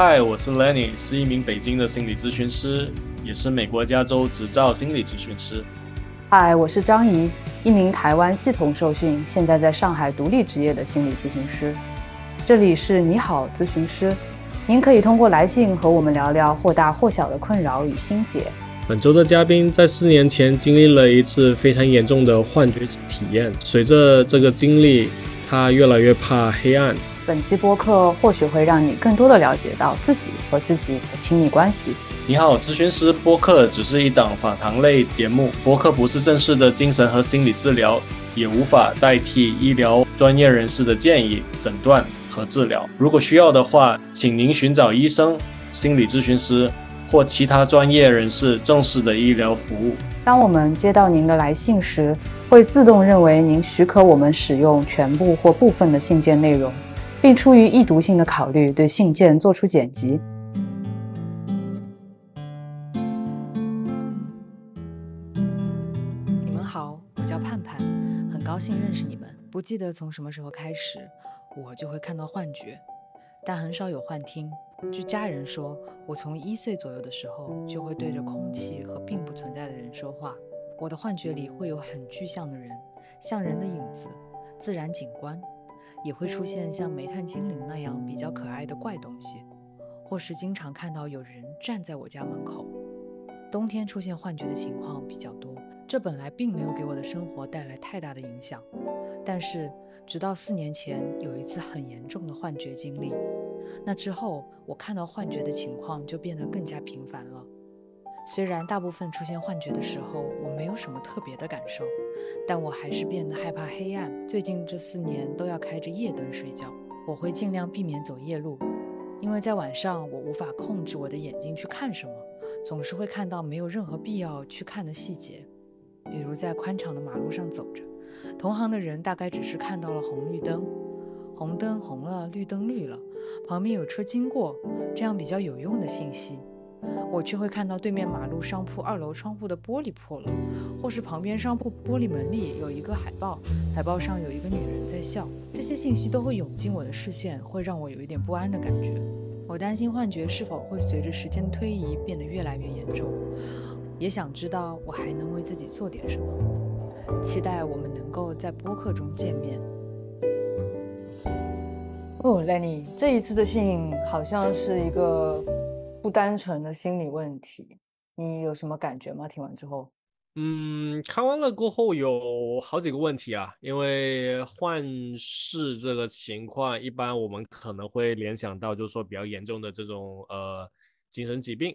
嗨，我是 Lenny，是一名北京的心理咨询师，也是美国加州执照心理咨询师。嗨，我是张怡，一名台湾系统受训，现在在上海独立职业的心理咨询师。这里是你好咨询师，您可以通过来信和我们聊聊或大或小的困扰与心结。本周的嘉宾在四年前经历了一次非常严重的幻觉体验，随着这个经历，他越来越怕黑暗。本期播客或许会让你更多的了解到自己和自己的亲密关系。你好，咨询师播客只是一档访谈类节目，播客不是正式的精神和心理治疗，也无法代替医疗专业人士的建议、诊断和治疗。如果需要的话，请您寻找医生、心理咨询师或其他专业人士正式的医疗服务。当我们接到您的来信时，会自动认为您许可我们使用全部或部分的信件内容。并出于易读性的考虑，对信件做出剪辑。你们好，我叫盼盼，很高兴认识你们。不记得从什么时候开始，我就会看到幻觉，但很少有幻听。据家人说，我从一岁左右的时候就会对着空气和并不存在的人说话。我的幻觉里会有很具象的人，像人的影子，自然景观。也会出现像煤炭精灵那样比较可爱的怪东西，或是经常看到有人站在我家门口。冬天出现幻觉的情况比较多，这本来并没有给我的生活带来太大的影响。但是直到四年前有一次很严重的幻觉经历，那之后我看到幻觉的情况就变得更加频繁了。虽然大部分出现幻觉的时候我没有什么特别的感受，但我还是变得害怕黑暗。最近这四年都要开着夜灯睡觉，我会尽量避免走夜路，因为在晚上我无法控制我的眼睛去看什么，总是会看到没有任何必要去看的细节，比如在宽敞的马路上走着，同行的人大概只是看到了红绿灯，红灯红了，绿灯绿了，旁边有车经过，这样比较有用的信息。我却会看到对面马路商铺二楼窗户的玻璃破了，或是旁边商铺玻璃门里有一个海报，海报上有一个女人在笑。这些信息都会涌进我的视线，会让我有一点不安的感觉。我担心幻觉是否会随着时间推移变得越来越严重，也想知道我还能为自己做点什么。期待我们能够在播客中见面。哦，Lenny，这一次的信好像是一个。不单纯的心理问题，你有什么感觉吗？听完之后，嗯，看完了过后有好几个问题啊，因为幻视这个情况，一般我们可能会联想到就是说比较严重的这种呃精神疾病，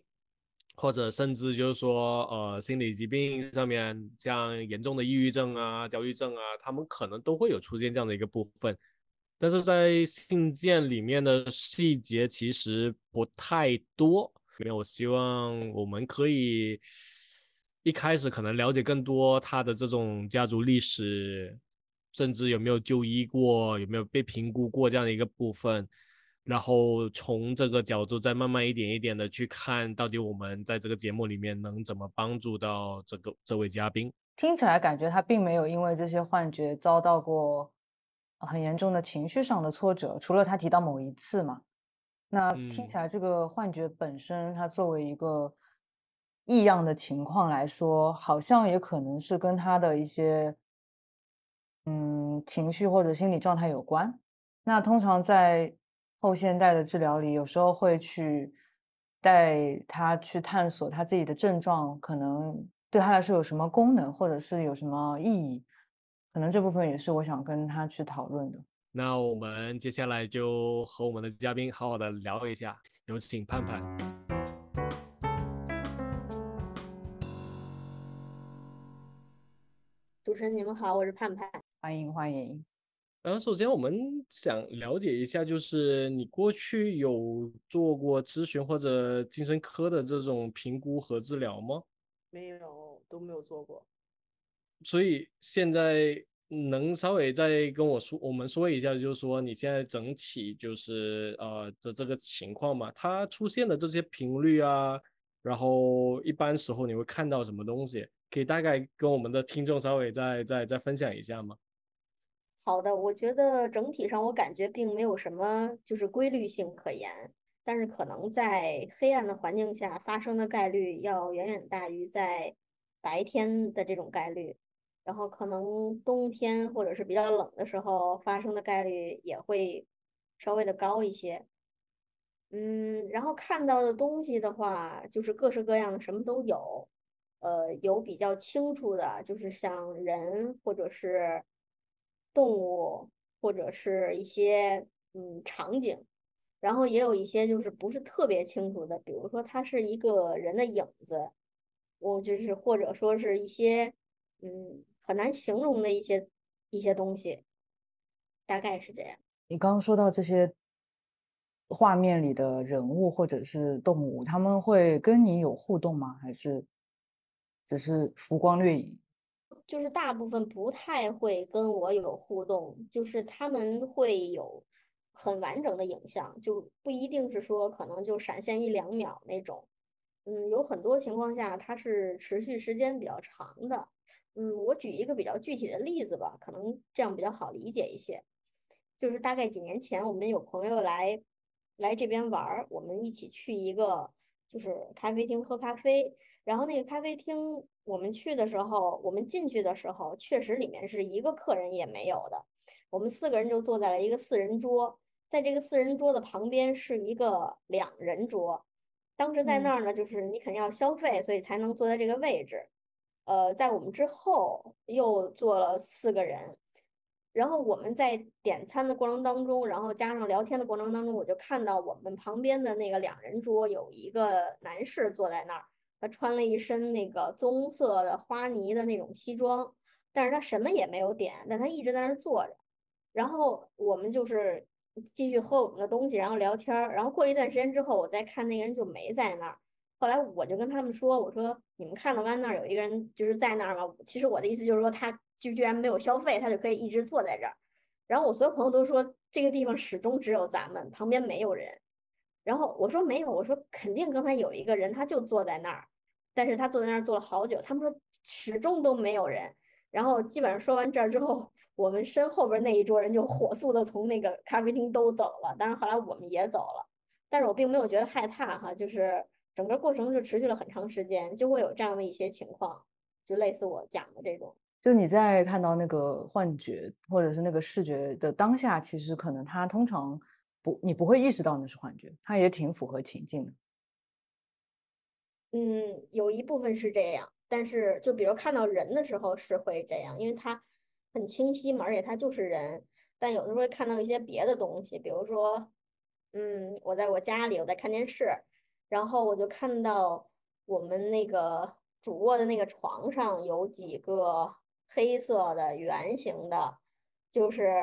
或者甚至就是说呃心理疾病上面，像严重的抑郁症啊、焦虑症啊，他们可能都会有出现这样的一个部分。但是在信件里面的细节其实不太多，因为我希望我们可以一开始可能了解更多他的这种家族历史，甚至有没有就医过，有没有被评估过这样的一个部分，然后从这个角度再慢慢一点一点的去看到底我们在这个节目里面能怎么帮助到这个这位嘉宾。听起来感觉他并没有因为这些幻觉遭到过。很严重的情绪上的挫折，除了他提到某一次嘛，那听起来这个幻觉本身，它作为一个异样的情况来说，好像也可能是跟他的一些嗯情绪或者心理状态有关。那通常在后现代的治疗里，有时候会去带他去探索他自己的症状，可能对他来说有什么功能，或者是有什么意义。可能这部分也是我想跟他去讨论的。那我们接下来就和我们的嘉宾好好的聊一下，有请盼盼。主持人你们好，我是盼盼，欢迎欢迎。嗯，首先我们想了解一下，就是你过去有做过咨询或者精神科的这种评估和治疗吗？没有，都没有做过。所以现在能稍微再跟我说，我们说一下，就是说你现在整体就是呃的这个情况嘛，它出现的这些频率啊，然后一般时候你会看到什么东西，可以大概跟我们的听众稍微再再再分享一下吗？好的，我觉得整体上我感觉并没有什么就是规律性可言，但是可能在黑暗的环境下发生的概率要远远大于在白天的这种概率，然后可能冬天或者是比较冷的时候发生的概率也会稍微的高一些。嗯，然后看到的东西的话，就是各式各样的，什么都有。呃，有比较清楚的，就是像人或者是动物，或者是一些嗯场景。然后也有一些就是不是特别清楚的，比如说它是一个人的影子，我就是或者说是一些嗯很难形容的一些一些东西，大概是这样。你刚刚说到这些画面里的人物或者是动物，他们会跟你有互动吗？还是只是浮光掠影？就是大部分不太会跟我有互动，就是他们会有。很完整的影像，就不一定是说可能就闪现一两秒那种，嗯，有很多情况下它是持续时间比较长的，嗯，我举一个比较具体的例子吧，可能这样比较好理解一些，就是大概几年前我们有朋友来来这边玩儿，我们一起去一个就是咖啡厅喝咖啡，然后那个咖啡厅我们去的时候，我们进去的时候确实里面是一个客人也没有的，我们四个人就坐在了一个四人桌。在这个四人桌的旁边是一个两人桌，当时在那儿呢，就是你肯定要消费，所以才能坐在这个位置。呃，在我们之后又坐了四个人，然后我们在点餐的过程当中，然后加上聊天的过程当中，我就看到我们旁边的那个两人桌有一个男士坐在那儿，他穿了一身那个棕色的花呢的那种西装，但是他什么也没有点，但他一直在那儿坐着，然后我们就是。继续喝我们的东西，然后聊天，然后过一段时间之后，我再看那个人就没在那儿。后来我就跟他们说：“我说你们看到湾那儿有一个人就是在那儿吗？”其实我的意思就是说，他就居然没有消费，他就可以一直坐在这儿。然后我所有朋友都说这个地方始终只有咱们，旁边没有人。然后我说没有，我说肯定刚才有一个人，他就坐在那儿，但是他坐在那儿坐了好久。他们说始终都没有人。然后基本上说完这儿之后。我们身后边那一桌人就火速的从那个咖啡厅都走了，当然后来我们也走了，但是我并没有觉得害怕哈，就是整个过程就持续了很长时间，就会有这样的一些情况，就类似我讲的这种。就你在看到那个幻觉或者是那个视觉的当下，其实可能它通常不，你不会意识到那是幻觉，它也挺符合情境的。嗯，有一部分是这样，但是就比如看到人的时候是会这样，因为它。很清晰嘛，而且它就是人，但有的时候会看到一些别的东西，比如说，嗯，我在我家里，我在看电视，然后我就看到我们那个主卧的那个床上有几个黑色的圆形的，就是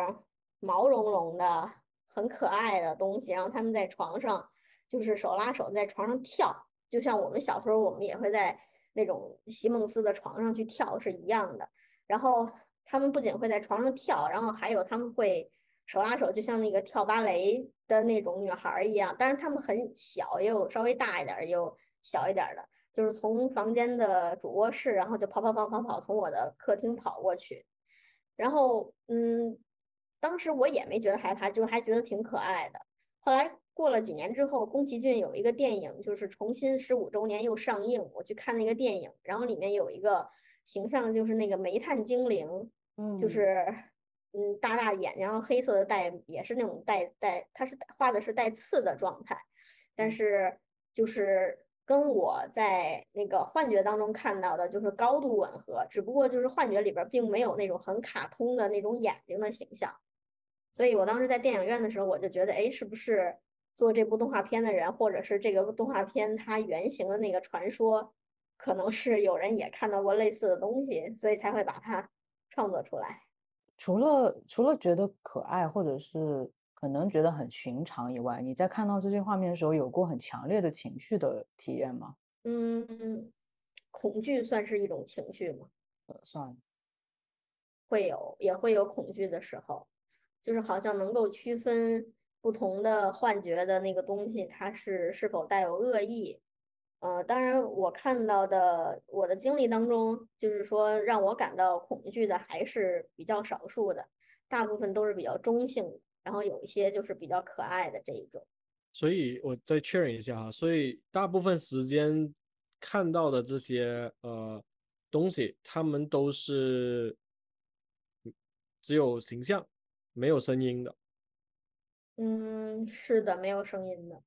毛茸茸的、很可爱的东西，然后他们在床上就是手拉手在床上跳，就像我们小时候我们也会在那种席梦思的床上去跳是一样的，然后。他们不仅会在床上跳，然后还有他们会手拉手，就像那个跳芭蕾的那种女孩一样。但是她们很小，也有稍微大一点，也有小一点的。就是从房间的主卧室，然后就跑跑跑跑跑，从我的客厅跑过去。然后，嗯，当时我也没觉得害怕，就还觉得挺可爱的。后来过了几年之后，宫崎骏有一个电影，就是重新十五周年又上映，我去看那个电影，然后里面有一个形象，就是那个煤炭精灵。就是，嗯，大大眼睛，然后黑色的带，也是那种带带，它是画的是带刺的状态，但是就是跟我在那个幻觉当中看到的，就是高度吻合，只不过就是幻觉里边并没有那种很卡通的那种眼睛的形象，所以我当时在电影院的时候，我就觉得，哎，是不是做这部动画片的人，或者是这个动画片它原型的那个传说，可能是有人也看到过类似的东西，所以才会把它。创作出来，除了除了觉得可爱，或者是可能觉得很寻常以外，你在看到这些画面的时候，有过很强烈的情绪的体验吗？嗯，恐惧算是一种情绪吗？呃，算，会有，也会有恐惧的时候，就是好像能够区分不同的幻觉的那个东西，它是是否带有恶意。呃，当然，我看到的我的经历当中，就是说让我感到恐惧的还是比较少数的，大部分都是比较中性的，然后有一些就是比较可爱的这一种。所以我再确认一下哈，所以大部分时间看到的这些呃东西，他们都是只有形象，没有声音的。嗯，是的，没有声音的。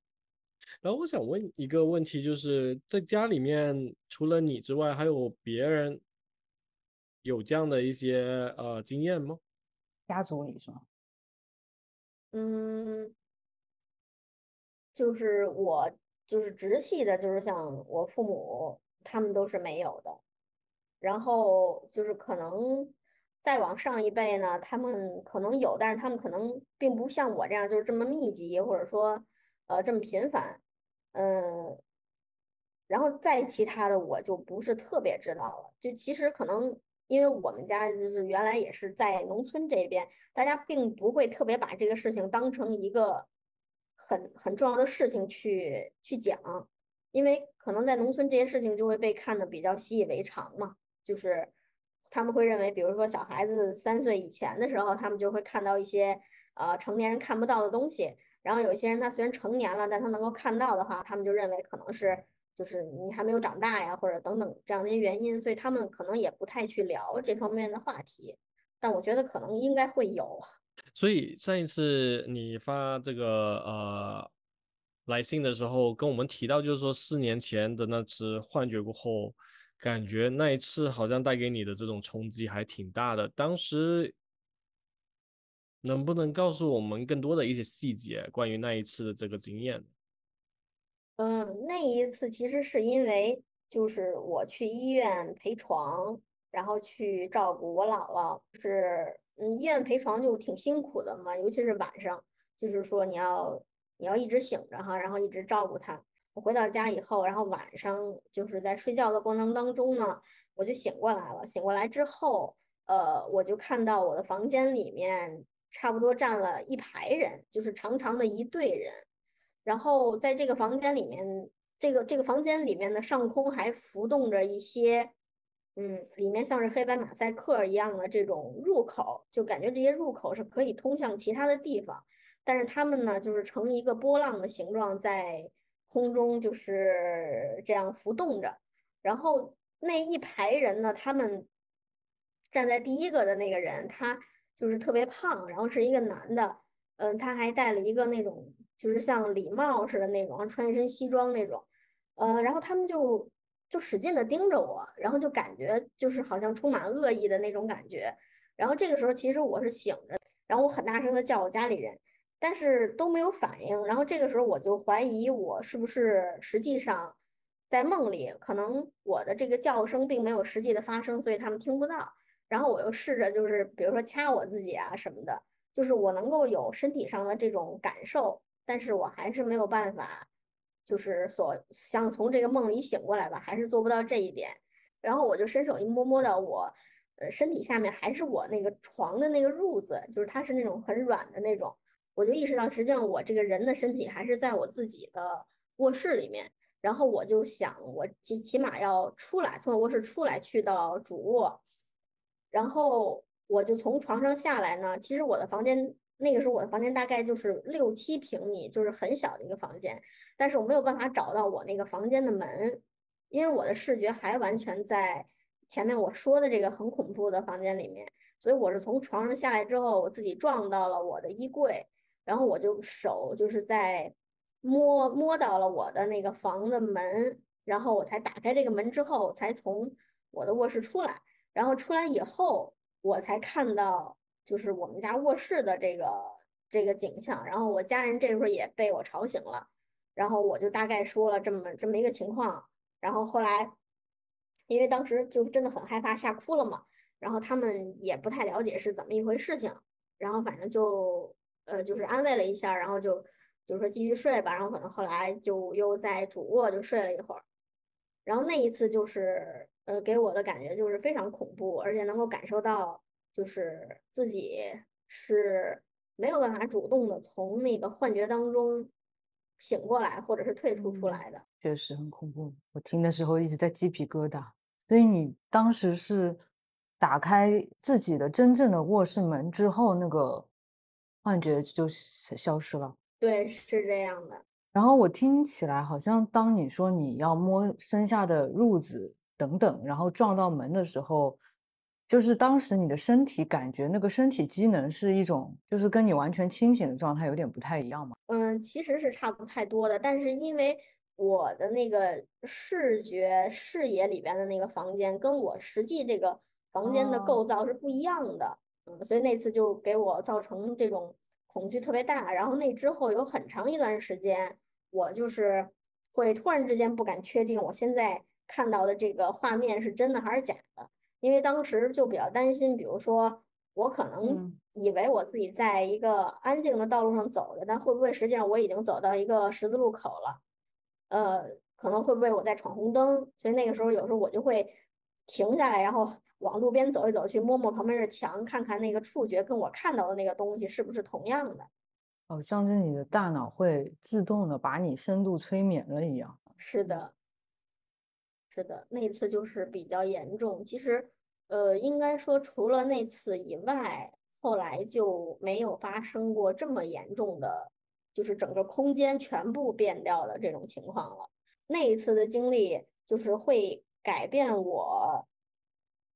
然后我想问一个问题，就是在家里面除了你之外，还有别人有这样的一些呃经验吗？家族里是吗？嗯。就是我就是直系的，就是像我父母他们都是没有的，然后就是可能再往上一辈呢，他们可能有，但是他们可能并不像我这样就是这么密集，或者说呃这么频繁，嗯，然后再其他的我就不是特别知道了。就其实可能因为我们家就是原来也是在农村这边，大家并不会特别把这个事情当成一个。很很重要的事情去去讲，因为可能在农村这些事情就会被看的比较习以为常嘛，就是他们会认为，比如说小孩子三岁以前的时候，他们就会看到一些呃成年人看不到的东西，然后有些人他虽然成年了，但他能够看到的话，他们就认为可能是就是你还没有长大呀，或者等等这样的一些原因，所以他们可能也不太去聊这方面的话题，但我觉得可能应该会有。所以上一次你发这个呃来信的时候，跟我们提到，就是说四年前的那次幻觉过后，感觉那一次好像带给你的这种冲击还挺大的。当时能不能告诉我们更多的一些细节，关于那一次的这个经验？嗯，那一次其实是因为就是我去医院陪床，然后去照顾我姥姥，是。嗯，医院陪床就挺辛苦的嘛，尤其是晚上，就是说你要你要一直醒着哈，然后一直照顾他。我回到家以后，然后晚上就是在睡觉的过程当中呢，我就醒过来了。醒过来之后，呃，我就看到我的房间里面差不多站了一排人，就是长长的一队人。然后在这个房间里面，这个这个房间里面的上空还浮动着一些。嗯，里面像是黑白马赛克一样的这种入口，就感觉这些入口是可以通向其他的地方，但是他们呢，就是呈一个波浪的形状在空中就是这样浮动着。然后那一排人呢，他们站在第一个的那个人，他就是特别胖，然后是一个男的，嗯，他还戴了一个那种就是像礼帽似的那种，穿一身西装那种，呃，然后他们就。就使劲的盯着我，然后就感觉就是好像充满恶意的那种感觉。然后这个时候其实我是醒着，然后我很大声的叫我家里人，但是都没有反应。然后这个时候我就怀疑我是不是实际上在梦里，可能我的这个叫声并没有实际的发生，所以他们听不到。然后我又试着就是比如说掐我自己啊什么的，就是我能够有身体上的这种感受，但是我还是没有办法。就是所想从这个梦里醒过来吧，还是做不到这一点。然后我就伸手一摸，摸到我，呃，身体下面还是我那个床的那个褥子，就是它是那种很软的那种。我就意识到，实际上我这个人的身体还是在我自己的卧室里面。然后我就想，我起起码要出来，从卧室出来去到主卧。然后我就从床上下来呢。其实我的房间。那个时候我的房间大概就是六七平米，就是很小的一个房间，但是我没有办法找到我那个房间的门，因为我的视觉还完全在前面我说的这个很恐怖的房间里面，所以我是从床上下来之后，我自己撞到了我的衣柜，然后我就手就是在摸摸到了我的那个房的门，然后我才打开这个门之后，才从我的卧室出来，然后出来以后，我才看到。就是我们家卧室的这个这个景象，然后我家人这时候也被我吵醒了，然后我就大概说了这么这么一个情况，然后后来因为当时就真的很害怕，吓哭了嘛，然后他们也不太了解是怎么一回事情，然后反正就呃就是安慰了一下，然后就就说继续睡吧，然后可能后来就又在主卧就睡了一会儿，然后那一次就是呃给我的感觉就是非常恐怖，而且能够感受到。就是自己是没有办法主动的从那个幻觉当中醒过来，或者是退出出来的，确实很恐怖。我听的时候一直在鸡皮疙瘩。所以你当时是打开自己的真正的卧室门之后，那个幻觉就消失了。对，是这样的。然后我听起来好像，当你说你要摸身下的褥子等等，然后撞到门的时候，就是当时你的身体感觉那个身体机能是一种，就是跟你完全清醒的状态有点不太一样吗？嗯，其实是差不太多的，但是因为我的那个视觉视野里边的那个房间，跟我实际这个房间的构造是不一样的，嗯，所以那次就给我造成这种恐惧特别大，然后那之后有很长一段时间。我就是会突然之间不敢确定，我现在看到的这个画面是真的还是假的，因为当时就比较担心，比如说我可能以为我自己在一个安静的道路上走着，但会不会实际上我已经走到一个十字路口了？呃，可能会不会我在闯红灯？所以那个时候有时候我就会停下来，然后往路边走一走，去摸摸旁边的墙，看看那个触觉跟我看到的那个东西是不是同样的。哦，像是你的大脑会自动的把你深度催眠了一样。是的，是的，那次就是比较严重。其实，呃，应该说除了那次以外，后来就没有发生过这么严重的，就是整个空间全部变掉的这种情况了。那一次的经历就是会改变我，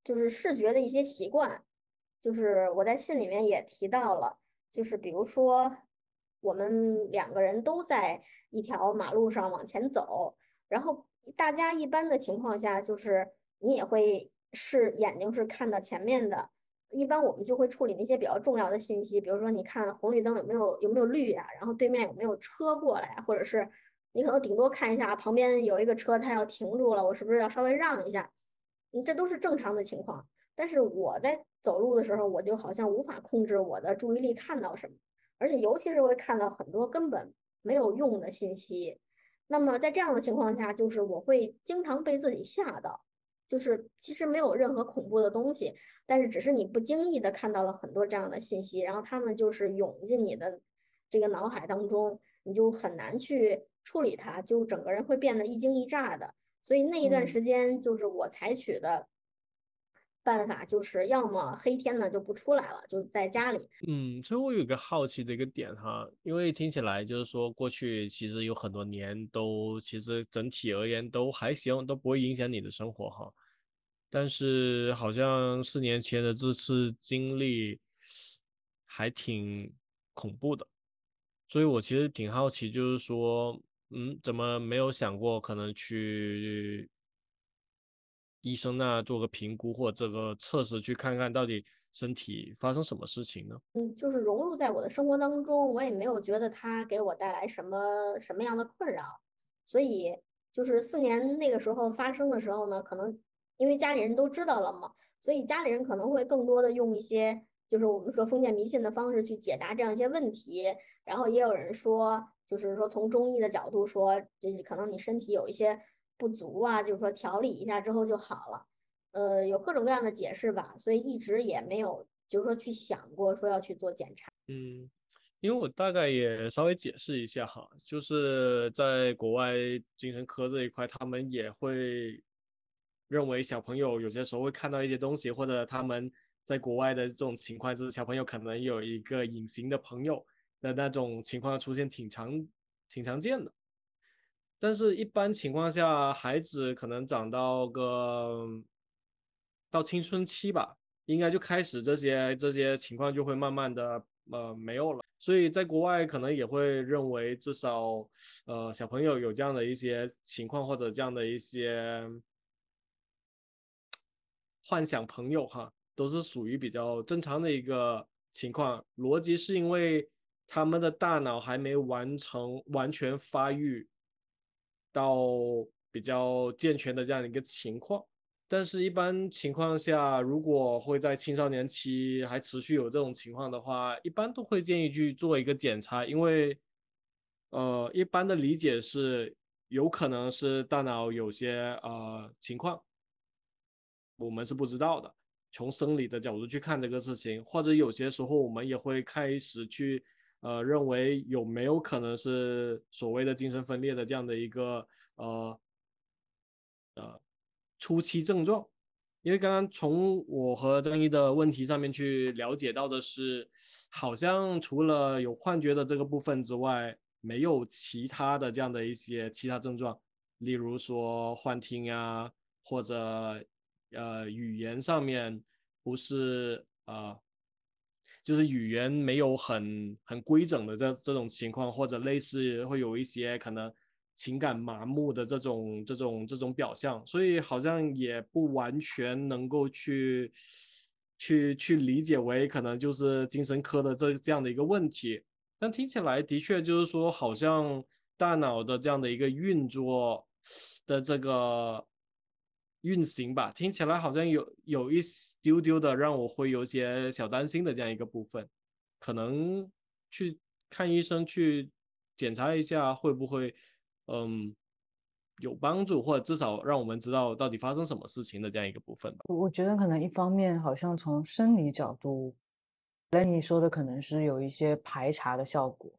就是视觉的一些习惯。就是我在信里面也提到了，就是比如说。我们两个人都在一条马路上往前走，然后大家一般的情况下，就是你也会是眼睛是看到前面的。一般我们就会处理那些比较重要的信息，比如说你看红绿灯有没有有没有绿啊，然后对面有没有车过来，或者是你可能顶多看一下旁边有一个车，它要停住了，我是不是要稍微让一下？你这都是正常的情况。但是我在走路的时候，我就好像无法控制我的注意力看到什么。而且，尤其是会看到很多根本没有用的信息。那么，在这样的情况下，就是我会经常被自己吓到。就是其实没有任何恐怖的东西，但是只是你不经意的看到了很多这样的信息，然后他们就是涌进你的这个脑海当中，你就很难去处理它，就整个人会变得一惊一乍的。所以那一段时间，就是我采取的。办法就是要么黑天呢就不出来了，就在家里。嗯，所以我有个好奇的一个点哈，因为听起来就是说过去其实有很多年都其实整体而言都还行，都不会影响你的生活哈。但是好像四年前的这次经历还挺恐怖的，所以我其实挺好奇，就是说，嗯，怎么没有想过可能去？医生那做个评估或这个测试，去看看到底身体发生什么事情呢？嗯，就是融入在我的生活当中，我也没有觉得它给我带来什么什么样的困扰。所以就是四年那个时候发生的时候呢，可能因为家里人都知道了嘛，所以家里人可能会更多的用一些就是我们说封建迷信的方式去解答这样一些问题。然后也有人说，就是说从中医的角度说，这可能你身体有一些。不足啊，就是说调理一下之后就好了，呃，有各种各样的解释吧，所以一直也没有就是说去想过说要去做检查。嗯，因为我大概也稍微解释一下哈，就是在国外精神科这一块，他们也会认为小朋友有些时候会看到一些东西，或者他们在国外的这种情况，就是小朋友可能有一个隐形的朋友的那种情况出现，挺常挺常见的。但是，一般情况下，孩子可能长到个到青春期吧，应该就开始这些这些情况就会慢慢的呃没有了。所以在国外可能也会认为，至少呃小朋友有这样的一些情况或者这样的一些幻想朋友哈，都是属于比较正常的一个情况。逻辑是因为他们的大脑还没完成完全发育。到比较健全的这样一个情况，但是一般情况下，如果会在青少年期还持续有这种情况的话，一般都会建议去做一个检查，因为，呃，一般的理解是有可能是大脑有些呃情况，我们是不知道的。从生理的角度去看这个事情，或者有些时候我们也会开始去。呃，认为有没有可能是所谓的精神分裂的这样的一个呃呃初期症状？因为刚刚从我和张一的问题上面去了解到的是，好像除了有幻觉的这个部分之外，没有其他的这样的一些其他症状，例如说幻听啊，或者呃语言上面不是呃，就是语言没有很很规整的这这种情况，或者类似会有一些可能情感麻木的这种这种这种表象，所以好像也不完全能够去去去理解为可能就是精神科的这这样的一个问题。但听起来的确就是说，好像大脑的这样的一个运作的这个运行吧，听起来好像有有一丢丢的让我会有些小担心的这样一个部分，可能去看医生去检查一下会不会嗯有帮助，或者至少让我们知道到底发生什么事情的这样一个部分吧。我觉得可能一方面好像从生理角度。Lenny 说的可能是有一些排查的效果，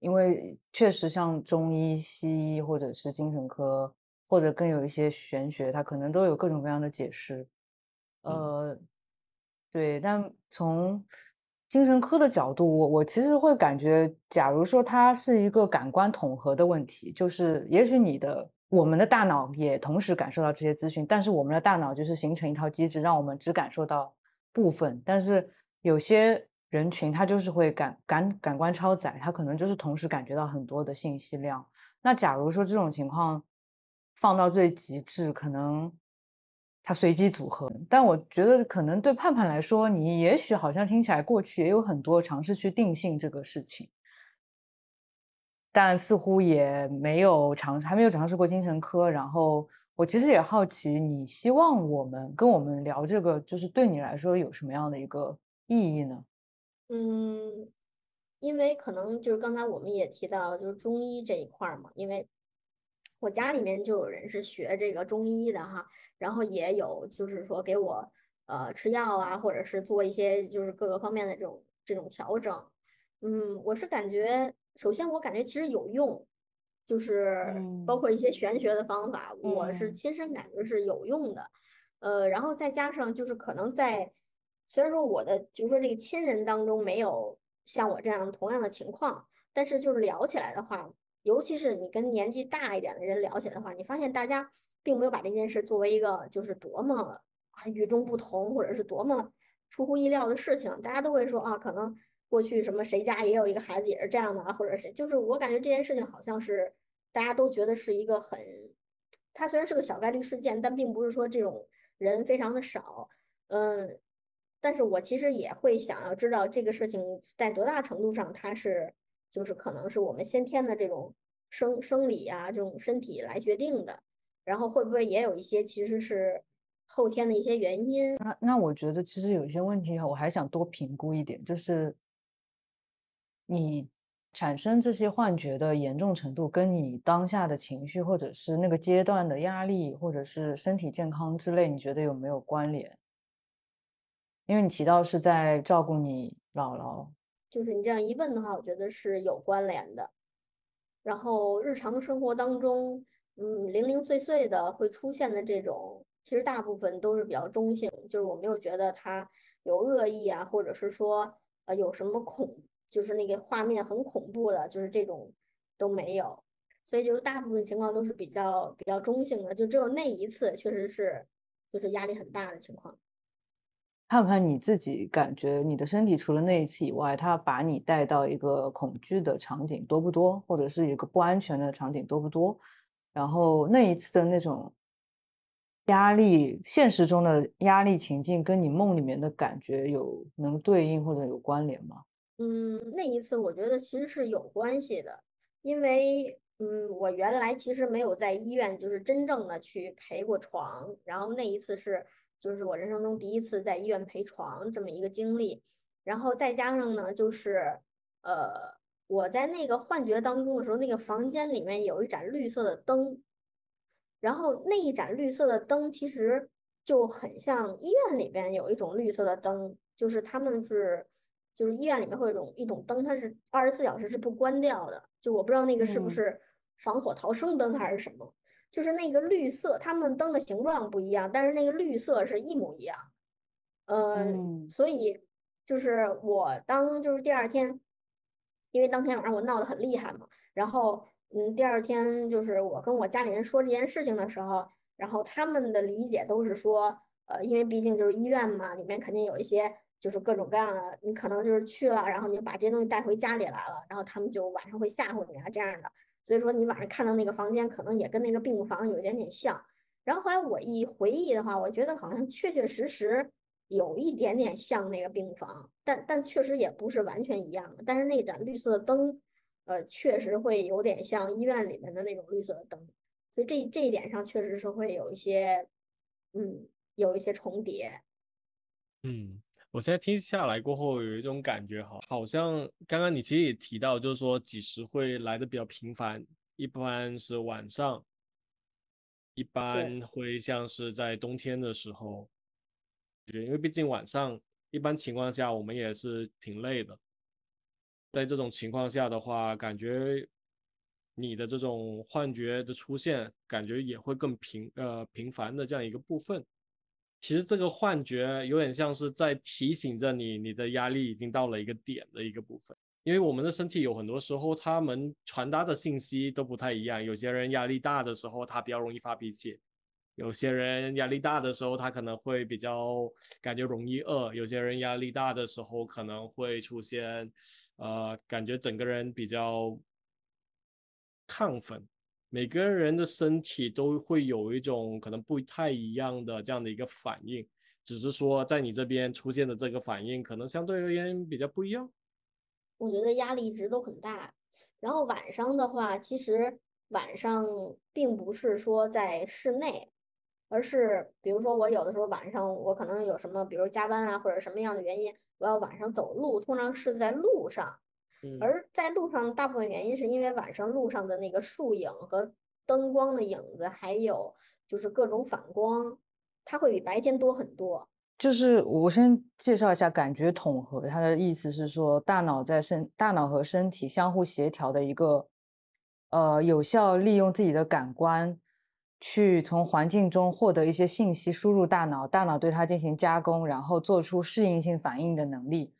因为确实像中医、西医或者是精神科，或者更有一些玄学，它可能都有各种各样的解释。呃，对，但从精神科的角度，我我其实会感觉，假如说它是一个感官统合的问题，就是也许你的我们的大脑也同时感受到这些资讯，但是我们的大脑就是形成一套机制，让我们只感受到部分，但是有些。人群他就是会感感感官超载，他可能就是同时感觉到很多的信息量。那假如说这种情况放到最极致，可能他随机组合。但我觉得可能对盼盼来说，你也许好像听起来过去也有很多尝试去定性这个事情，但似乎也没有尝还没有尝试过精神科。然后我其实也好奇，你希望我们跟我们聊这个，就是对你来说有什么样的一个意义呢？嗯，因为可能就是刚才我们也提到，就是中医这一块儿嘛，因为我家里面就有人是学这个中医的哈，然后也有就是说给我呃吃药啊，或者是做一些就是各个方面的这种这种调整。嗯，我是感觉，首先我感觉其实有用，就是包括一些玄学的方法，我是亲身感觉是有用的。呃，然后再加上就是可能在。虽然说我的就是说这个亲人当中没有像我这样同样的情况，但是就是聊起来的话，尤其是你跟年纪大一点的人聊起来的话，你发现大家并没有把这件事作为一个就是多么啊与众不同，或者是多么出乎意料的事情，大家都会说啊，可能过去什么谁家也有一个孩子也是这样的啊，或者是就是我感觉这件事情好像是大家都觉得是一个很，它虽然是个小概率事件，但并不是说这种人非常的少，嗯。但是我其实也会想要知道这个事情在多大程度上，它是就是可能是我们先天的这种生生理啊，这种身体来决定的，然后会不会也有一些其实是后天的一些原因？那那我觉得其实有一些问题，我还想多评估一点，就是你产生这些幻觉的严重程度，跟你当下的情绪，或者是那个阶段的压力，或者是身体健康之类，你觉得有没有关联？因为你提到是在照顾你姥姥，就是你这样一问的话，我觉得是有关联的。然后日常生活当中，嗯，零零碎碎的会出现的这种，其实大部分都是比较中性，就是我没有觉得它有恶意啊，或者是说呃有什么恐，就是那个画面很恐怖的，就是这种都没有。所以就是大部分情况都是比较比较中性的，就只有那一次确实是就是压力很大的情况。盼盼，你自己感觉你的身体除了那一次以外，它把你带到一个恐惧的场景多不多，或者是一个不安全的场景多不多？然后那一次的那种压力，现实中的压力情境，跟你梦里面的感觉有能对应或者有关联吗？嗯，那一次我觉得其实是有关系的，因为嗯，我原来其实没有在医院就是真正的去陪过床，然后那一次是。就是我人生中第一次在医院陪床这么一个经历，然后再加上呢，就是呃，我在那个幻觉当中的时候，那个房间里面有一盏绿色的灯，然后那一盏绿色的灯其实就很像医院里边有一种绿色的灯，就是他们是就是医院里面会有一种一种灯，它是二十四小时是不关掉的，就我不知道那个是不是防火逃生灯还是什么。就是那个绿色，他们灯的形状不一样，但是那个绿色是一模一样。嗯，所以就是我当就是第二天，因为当天晚上我闹得很厉害嘛，然后嗯，第二天就是我跟我家里人说这件事情的时候，然后他们的理解都是说，呃，因为毕竟就是医院嘛，里面肯定有一些就是各种各样的，你可能就是去了，然后你就把这些东西带回家里来了，然后他们就晚上会吓唬你啊这样的，所以说你晚上看到那个房间可能也跟那个病房有一点点像。然后后来我一回忆的话，我觉得好像确确实实。有一点点像那个病房，但但确实也不是完全一样的。但是那盏绿色的灯，呃，确实会有点像医院里面的那种绿色的灯，所以这这一点上确实是会有一些，嗯，有一些重叠。嗯，我现在听下来过后，有一种感觉，哈，好像刚刚你其实也提到，就是说几时会来的比较频繁，一般是晚上，一般会像是在冬天的时候。对因为毕竟晚上一般情况下我们也是挺累的，在这种情况下的话，感觉你的这种幻觉的出现，感觉也会更频呃频繁的这样一个部分。其实这个幻觉有点像是在提醒着你，你的压力已经到了一个点的一个部分。因为我们的身体有很多时候，他们传达的信息都不太一样。有些人压力大的时候，他比较容易发脾气。有些人压力大的时候，他可能会比较感觉容易饿；有些人压力大的时候，可能会出现，呃，感觉整个人比较亢奋。每个人的身体都会有一种可能不太一样的这样的一个反应，只是说在你这边出现的这个反应，可能相对而言比较不一样。我觉得压力一直都很大，然后晚上的话，其实晚上并不是说在室内。而是，比如说我有的时候晚上我可能有什么，比如加班啊或者什么样的原因，我要晚上走路，通常是在路上。而在路上，大部分原因是因为晚上路上的那个树影和灯光的影子，还有就是各种反光，它会比白天多很多。就是我先介绍一下感觉统合，它的意思是说，大脑在身大脑和身体相互协调的一个，呃，有效利用自己的感官。去从环境中获得一些信息，输入大脑，大脑对它进行加工，然后做出适应性反应的能力，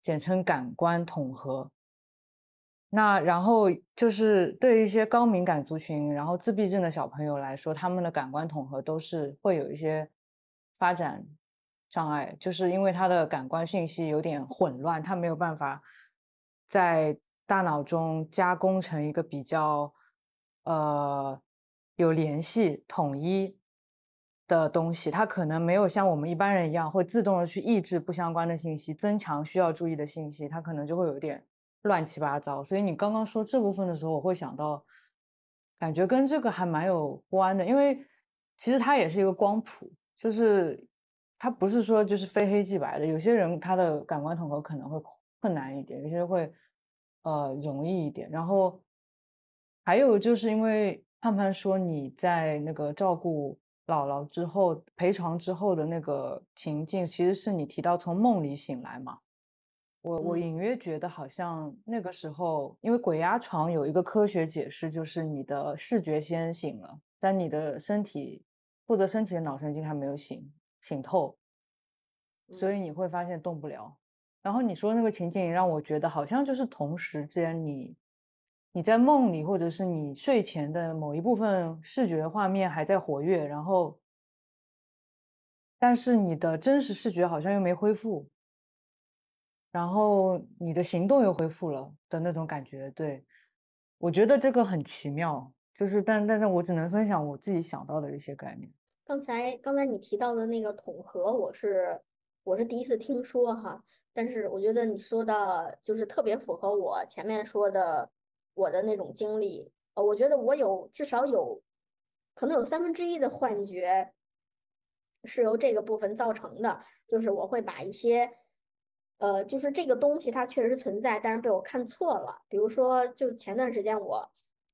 简称感官统合。那然后就是对一些高敏感族群，然后自闭症的小朋友来说，他们的感官统合都是会有一些发展障碍，就是因为他的感官讯息有点混乱，他没有办法在大脑中加工成一个比较呃。有联系、统一的东西，它可能没有像我们一般人一样会自动的去抑制不相关的信息，增强需要注意的信息，它可能就会有点乱七八糟。所以你刚刚说这部分的时候，我会想到，感觉跟这个还蛮有关的，因为其实它也是一个光谱，就是它不是说就是非黑即白的。有些人他的感官统合可能会困难一点，有些人会呃容易一点。然后还有就是因为。盼盼说：“你在那个照顾姥姥之后，陪床之后的那个情境，其实是你提到从梦里醒来嘛？我我隐约觉得好像那个时候，因为鬼压床有一个科学解释，就是你的视觉先醒了，但你的身体负责身体的脑神经还没有醒醒透，所以你会发现动不了。然后你说那个情景让我觉得好像就是同时间你。”你在梦里，或者是你睡前的某一部分视觉画面还在活跃，然后，但是你的真实视觉好像又没恢复，然后你的行动又恢复了的那种感觉。对，我觉得这个很奇妙，就是但但是我只能分享我自己想到的一些概念。刚才刚才你提到的那个统合，我是我是第一次听说哈，但是我觉得你说的就是特别符合我前面说的。我的那种经历，呃，我觉得我有至少有，可能有三分之一的幻觉是由这个部分造成的，就是我会把一些，呃，就是这个东西它确实存在，但是被我看错了。比如说，就前段时间我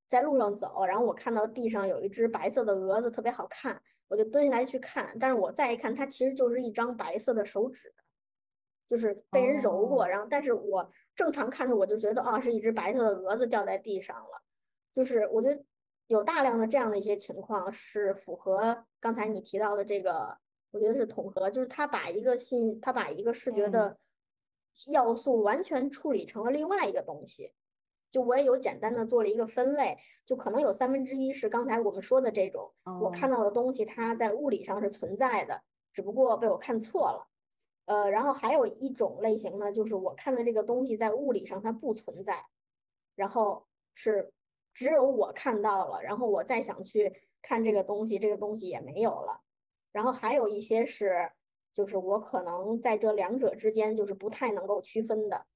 在路上走，然后我看到地上有一只白色的蛾子，特别好看，我就蹲下来去看，但是我再一看，它其实就是一张白色的手指。就是被人揉过，然后但是我正常看着我就觉得啊，是一只白色的蛾子掉在地上了。就是我觉得有大量的这样的一些情况是符合刚才你提到的这个，我觉得是统合，就是他把一个信，他把一个视觉的要素完全处理成了另外一个东西。就我也有简单的做了一个分类，就可能有三分之一是刚才我们说的这种，我看到的东西它在物理上是存在的，只不过被我看错了。呃，然后还有一种类型呢，就是我看的这个东西在物理上它不存在，然后是只有我看到了，然后我再想去看这个东西，这个东西也没有了。然后还有一些是，就是我可能在这两者之间就是不太能够区分的。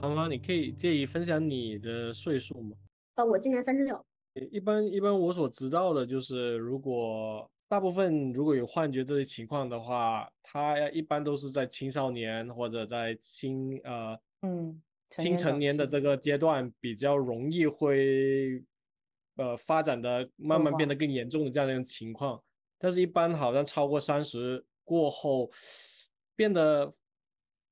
妈妈，你可以介意分享你的岁数吗？呃，我今年三十六。一般一般，我所知道的就是，如果大部分如果有幻觉这些情况的话，他一般都是在青少年或者在青呃嗯青成年的这个阶段比较容易会呃发展的慢慢变得更严重的这样的一种情况。但是，一般好像超过三十过后，变得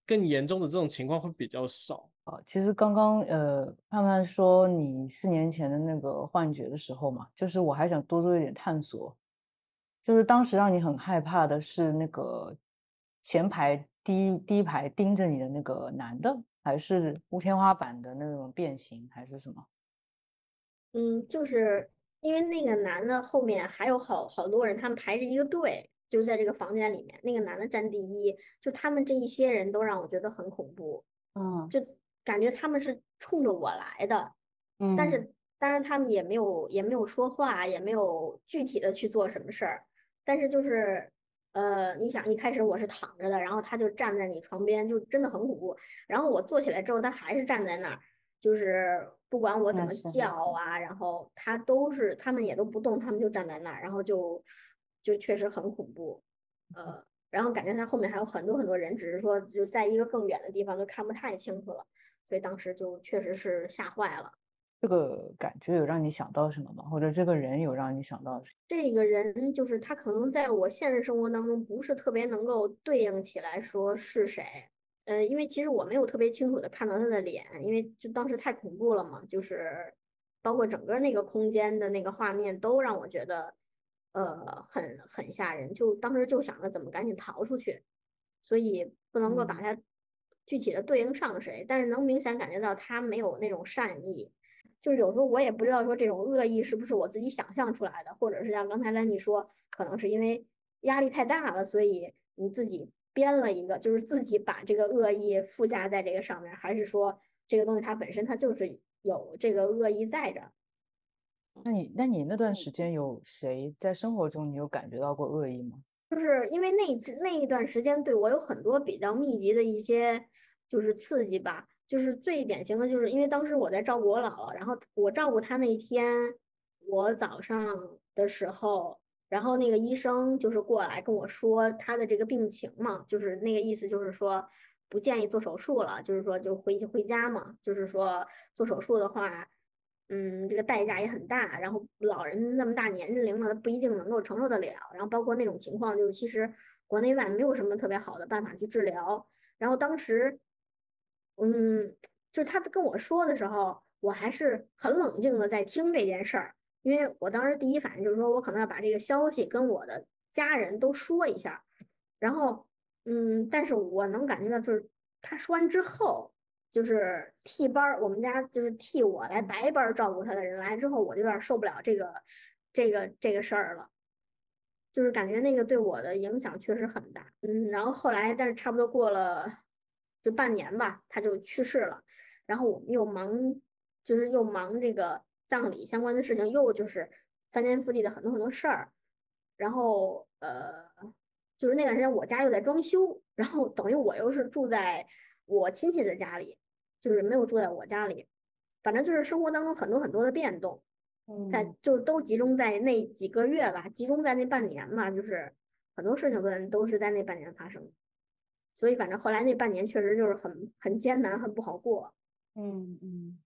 更严重的这种情况会比较少。啊其实刚刚呃，盼盼说你四年前的那个幻觉的时候嘛，就是我还想多做一点探索，就是当时让你很害怕的是那个前排第一第一排盯着你的那个男的，还是无天花板的那种变形，还是什么？嗯，就是因为那个男的后面还有好好多人，他们排着一个队，就在这个房间里面，那个男的占第一，就他们这一些人都让我觉得很恐怖，嗯，就。感觉他们是冲着我来的，嗯，但是当然他们也没有也没有说话，也没有具体的去做什么事儿，但是就是呃，你想一开始我是躺着的，然后他就站在你床边，就真的很恐怖。然后我坐起来之后，他还是站在那儿，就是不管我怎么叫啊，然后他都是他们也都不动，他们就站在那儿，然后就就确实很恐怖，呃，然后感觉他后面还有很多很多人，只是说就在一个更远的地方就看不太清楚了。所以当时就确实是吓坏了。这个感觉有让你想到什么吗？或者这个人有让你想到什么？这个人就是他，可能在我现实生活当中不是特别能够对应起来说是谁。呃，因为其实我没有特别清楚的看到他的脸，因为就当时太恐怖了嘛，就是包括整个那个空间的那个画面都让我觉得呃很很吓人。就当时就想着怎么赶紧逃出去，所以不能够把它。具体的对应上谁，但是能明显感觉到他没有那种善意，就是有时候我也不知道说这种恶意是不是我自己想象出来的，或者是像刚才兰妮说，可能是因为压力太大了，所以你自己编了一个，就是自己把这个恶意附加在这个上面，还是说这个东西它本身它就是有这个恶意在着？那你那你那段时间有谁在生活中你有感觉到过恶意吗？就是因为那那一段时间对我有很多比较密集的一些就是刺激吧，就是最典型的就是因为当时我在照顾我姥姥，然后我照顾她那一天，我早上的时候，然后那个医生就是过来跟我说他的这个病情嘛，就是那个意思就是说不建议做手术了，就是说就回回家嘛，就是说做手术的话。嗯，这个代价也很大，然后老人那么大年龄了，不一定能够承受得了。然后包括那种情况，就是其实国内外没有什么特别好的办法去治疗。然后当时，嗯，就是他跟我说的时候，我还是很冷静的在听这件事儿，因为我当时第一反应就是说我可能要把这个消息跟我的家人都说一下。然后，嗯，但是我能感觉到，就是他说完之后。就是替班儿，我们家就是替我来白班照顾他的人来之后，我就有点受不了这个这个这个事儿了，就是感觉那个对我的影响确实很大。嗯，然后后来，但是差不多过了就半年吧，他就去世了。然后我们又忙，就是又忙这个葬礼相关的事情，又就是翻天覆地的很多很多事儿。然后呃，就是那段时间我家又在装修，然后等于我又是住在我亲戚的家里。就是没有住在我家里，反正就是生活当中很多很多的变动，在就都集中在那几个月吧，集中在那半年嘛，就是很多事情都都是在那半年发生，所以反正后来那半年确实就是很很艰难，很不好过。嗯嗯，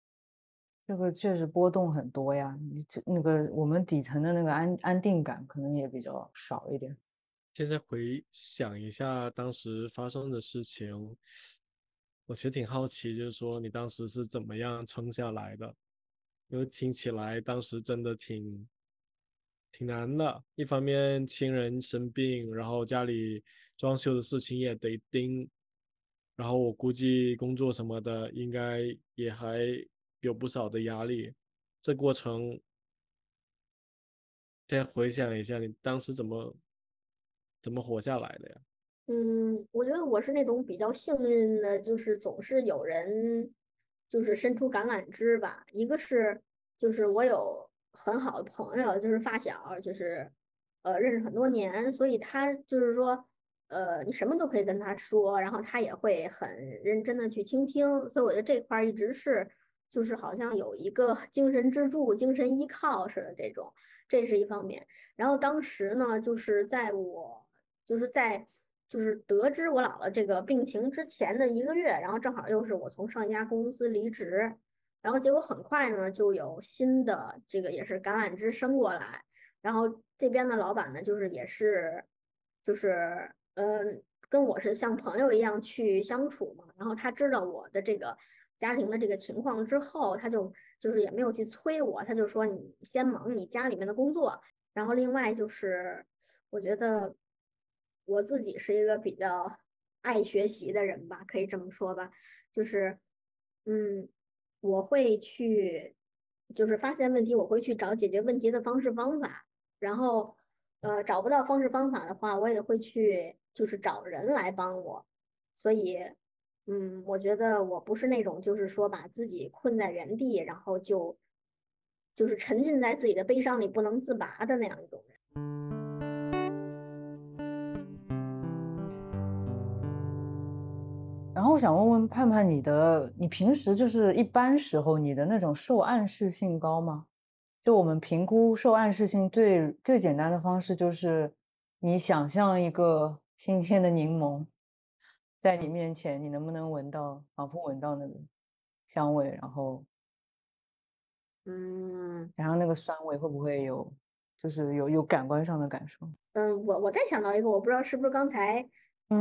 这个确实波动很多呀，你这那个我们底层的那个安安定感可能也比较少一点。现在回想一下当时发生的事情。我其实挺好奇，就是说你当时是怎么样撑下来的？因为听起来当时真的挺挺难的。一方面亲人生病，然后家里装修的事情也得盯，然后我估计工作什么的应该也还有不少的压力。这过程，先回想一下，你当时怎么怎么活下来的呀？嗯，我觉得我是那种比较幸运的，就是总是有人就是伸出橄榄枝吧。一个是就是我有很好的朋友，就是发小，就是呃认识很多年，所以他就是说呃你什么都可以跟他说，然后他也会很认真的去倾听。所以我觉得这块儿一直是就是好像有一个 精神支柱、精神依靠似的这种，这是一方面。然后当时呢，就是在我就是在。就是得知我姥姥这个病情之前的一个月，然后正好又是我从上一家公司离职，然后结果很快呢就有新的这个也是橄榄枝伸过来，然后这边的老板呢就是也是就是嗯跟我是像朋友一样去相处嘛，然后他知道我的这个家庭的这个情况之后，他就就是也没有去催我，他就说你先忙你家里面的工作，然后另外就是我觉得。我自己是一个比较爱学习的人吧，可以这么说吧，就是，嗯，我会去，就是发现问题，我会去找解决问题的方式方法，然后，呃，找不到方式方法的话，我也会去，就是找人来帮我，所以，嗯，我觉得我不是那种就是说把自己困在原地，然后就，就是沉浸在自己的悲伤里不能自拔的那样一种人。然后我想问问盼盼，你的你平时就是一般时候你的那种受暗示性高吗？就我们评估受暗示性最最简单的方式就是，你想象一个新鲜的柠檬在你面前，你能不能闻到，仿佛闻到那个香味？然后，嗯，然后那个酸味会不会有，就是有有感官上的感受？嗯，我我再想到一个，我不知道是不是刚才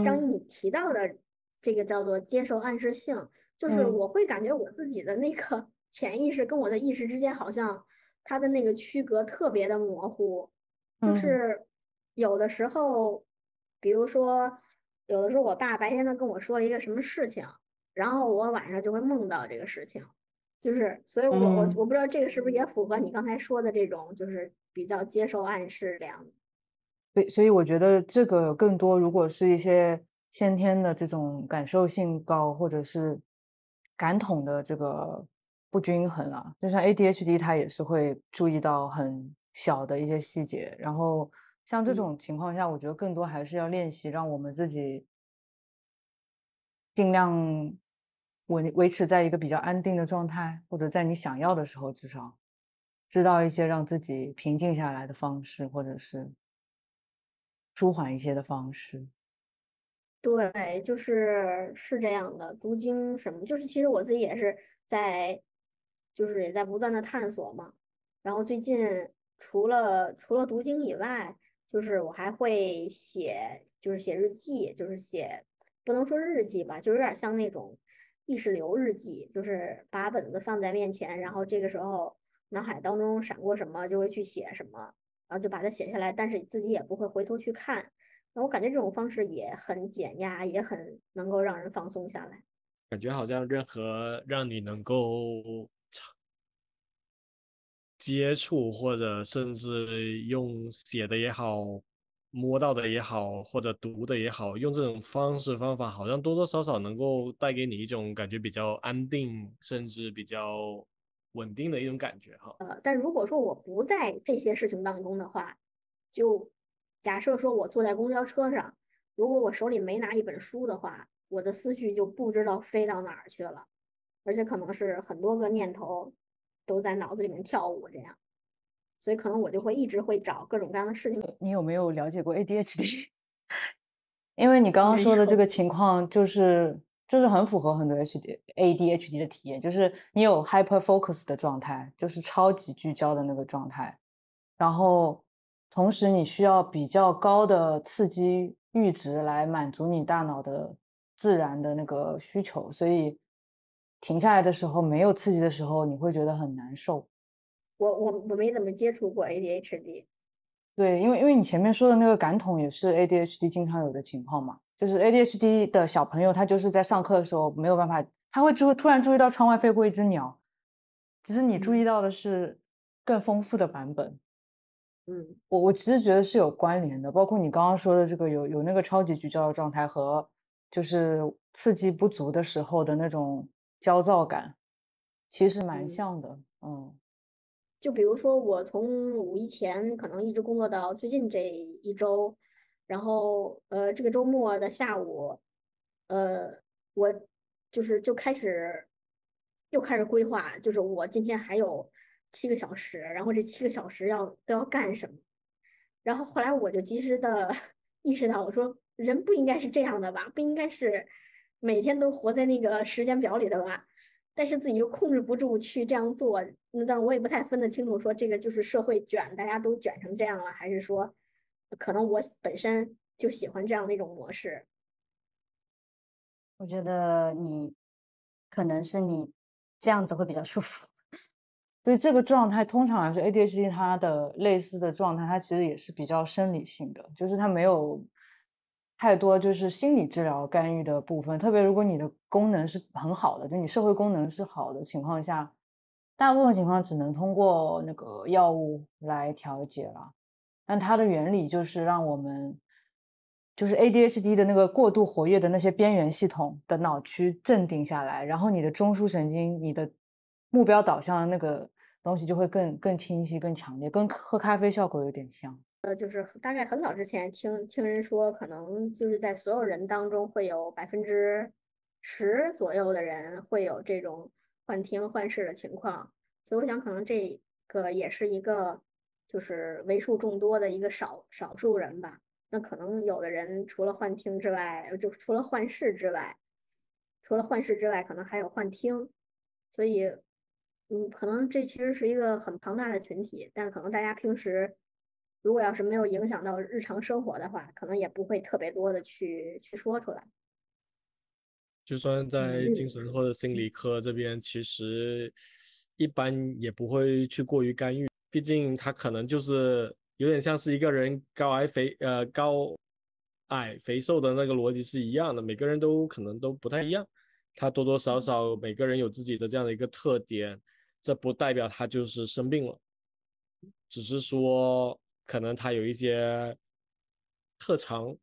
张毅你提到的。这个叫做接受暗示性，就是我会感觉我自己的那个潜意识跟我的意识之间好像它的那个区隔特别的模糊，就是有的时候，比如说有的时候我爸白天他跟我说了一个什么事情，然后我晚上就会梦到这个事情，就是所以我我我不知道这个是不是也符合你刚才说的这种，就是比较接受暗示这样。对，所以我觉得这个更多如果是一些。先天的这种感受性高，或者是感统的这个不均衡啊，就像 ADHD，它也是会注意到很小的一些细节。然后像这种情况下，我觉得更多还是要练习，让我们自己尽量维维持在一个比较安定的状态，或者在你想要的时候，至少知道一些让自己平静下来的方式，或者是舒缓一些的方式。对，就是是这样的，读经什么，就是其实我自己也是在，就是也在不断的探索嘛。然后最近除了除了读经以外，就是我还会写，就是写日记，就是写不能说日记吧，就有点像那种意识流日记，就是把本子放在面前，然后这个时候脑海当中闪过什么就会去写什么，然后就把它写下来，但是自己也不会回头去看。那我感觉这种方式也很减压，也很能够让人放松下来。感觉好像任何让你能够接触，或者甚至用写的也好、摸到的也好，或者读的也好，用这种方式方法，好像多多少少能够带给你一种感觉比较安定，甚至比较稳定的一种感觉哈。呃，但如果说我不在这些事情当中的话，就。假设说，我坐在公交车上，如果我手里没拿一本书的话，我的思绪就不知道飞到哪儿去了，而且可能是很多个念头都在脑子里面跳舞，这样，所以可能我就会一直会找各种各样的事情。你有没有了解过 ADHD？因为你刚刚说的这个情况，就是就是很符合很多 HD ADHD 的体验，就是你有 hyper focus 的状态，就是超级聚焦的那个状态，然后。同时，你需要比较高的刺激阈值来满足你大脑的自然的那个需求，所以停下来的时候，没有刺激的时候，你会觉得很难受。我我我没怎么接触过 ADHD，对，因为因为你前面说的那个感统也是 ADHD 经常有的情况嘛，就是 ADHD 的小朋友他就是在上课的时候没有办法，他会注突然注意到窗外飞过一只鸟，只是你注意到的是更丰富的版本。嗯，我我其实觉得是有关联的，包括你刚刚说的这个有有那个超级聚焦的状态和就是刺激不足的时候的那种焦躁感，其实蛮像的。嗯，就比如说我从五一前可能一直工作到最近这一周，然后呃这个周末的下午，呃我就是就开始又开始规划，就是我今天还有。七个小时，然后这七个小时要都要干什么？然后后来我就及时的 意识到，我说人不应该是这样的吧，不应该是每天都活在那个时间表里的吧？但是自己又控制不住去这样做，那但我也不太分得清楚，说这个就是社会卷，大家都卷成这样了，还是说可能我本身就喜欢这样的一种模式？我觉得你可能是你这样子会比较舒服。所以这个状态通常来说，ADHD 它的类似的状态，它其实也是比较生理性的，就是它没有太多就是心理治疗干预的部分。特别如果你的功能是很好的，就你社会功能是好的情况下，大部分情况只能通过那个药物来调节了。但它的原理就是让我们，就是 ADHD 的那个过度活跃的那些边缘系统的脑区镇定下来，然后你的中枢神经，你的目标导向的那个。东西就会更更清晰、更强烈，跟喝咖啡效果有点像。呃，就是大概很早之前听听人说，可能就是在所有人当中会有百分之十左右的人会有这种幻听、幻视的情况，所以我想可能这个也是一个就是为数众多的一个少少数人吧。那可能有的人除了幻听之外，就除了幻视之外，除了幻视之外，可能还有幻听，所以。嗯，可能这其实是一个很庞大的群体，但可能大家平时如果要是没有影响到日常生活的话，可能也不会特别多的去去说出来。就算在精神或者心理科这边，其实一般也不会去过于干预，毕竟他可能就是有点像是一个人高矮肥呃高矮肥瘦的那个逻辑是一样的，每个人都可能都不太一样，他多多少少每个人有自己的这样的一个特点。这不代表他就是生病了，只是说可能他有一些特长，